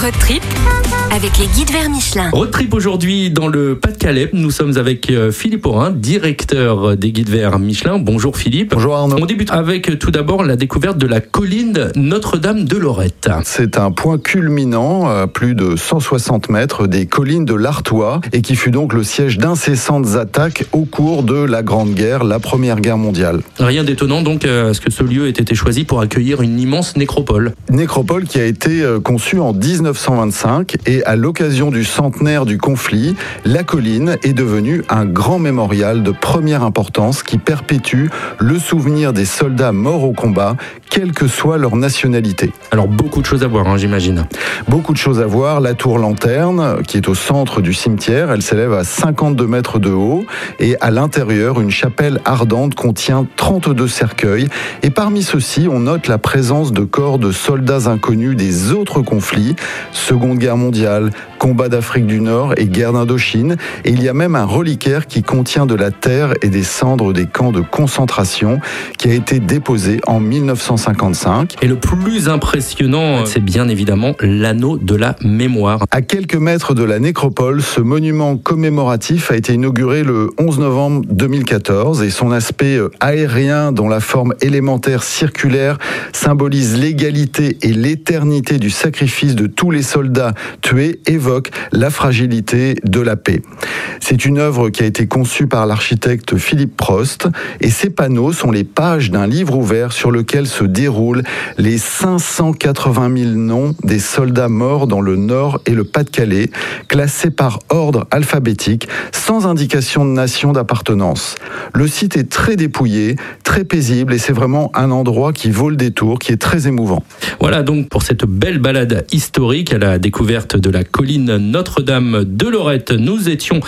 Road trip avec les guides vers Michelin. Road trip aujourd'hui dans le Pas-de-Calais. Nous sommes avec euh, Philippe Aurin, directeur des guides vers Michelin. Bonjour Philippe. Bonjour Arnaud. On débute avec tout d'abord la découverte de la colline Notre-Dame de Lorette. C'est un point culminant à plus de 160 mètres des collines de l'Artois et qui fut donc le siège d'incessantes attaques au cours de la Grande Guerre, la Première Guerre mondiale. Rien d'étonnant donc à ce que ce lieu ait été choisi pour accueillir une immense nécropole. Nécropole qui a été euh, conçue en 1925 et à l'occasion du centenaire du conflit, la colline est devenue un grand mémorial de première importance qui perpétue le souvenir des soldats morts au combat, quelle que soit leur nationalité. Alors beaucoup de choses à voir, hein, j'imagine. Beaucoup de choses à voir. La tour lanterne, qui est au centre du cimetière, elle s'élève à 52 mètres de haut et à l'intérieur, une chapelle ardente contient 32 cercueils. Et parmi ceux-ci, on note la présence de corps de soldats inconnus des autres conflits, Seconde Guerre mondiale, combat d'Afrique du Nord et guerre d'Indochine. Et il y a même un reliquaire qui contient de la terre et des cendres des camps de concentration qui a été déposé en 1955. Et le plus impressionnant, c'est bien évidemment l'anneau de la mémoire. À quelques mètres de la nécropole, ce monument commémoratif a été inauguré le 11 novembre 2014 et son aspect aérien dont la forme élémentaire circulaire symbolise l'égalité et l'éternité du sacrifice de tous les soldats tués évoque la fragilité de la paix. C'est une œuvre qui a été conçue par l'architecte Philippe Prost et ces panneaux sont les pages d'un livre ouvert sur lequel se déroulent les 580 000 noms des soldats morts dans le Nord et le Pas-de-Calais, classés par ordre alphabétique, sans indication de nation d'appartenance. Le site est très dépouillé, très paisible et c'est vraiment un endroit qui vaut le détour, qui est très émouvant. Voilà donc pour cette belle balade historique à la découverte de la colline Notre-Dame de Lorette. Nous étions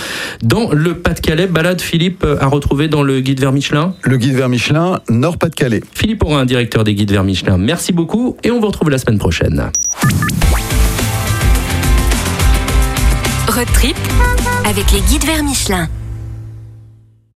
dans le Pas-de-Calais. Balade Philippe à retrouver dans le guide vers Michelin. Le guide vers Michelin, Nord-Pas-de-Calais. Philippe Aurin, directeur des guides vers Michelin. Merci beaucoup et on vous retrouve la semaine prochaine. Road trip avec les guides vers Michelin.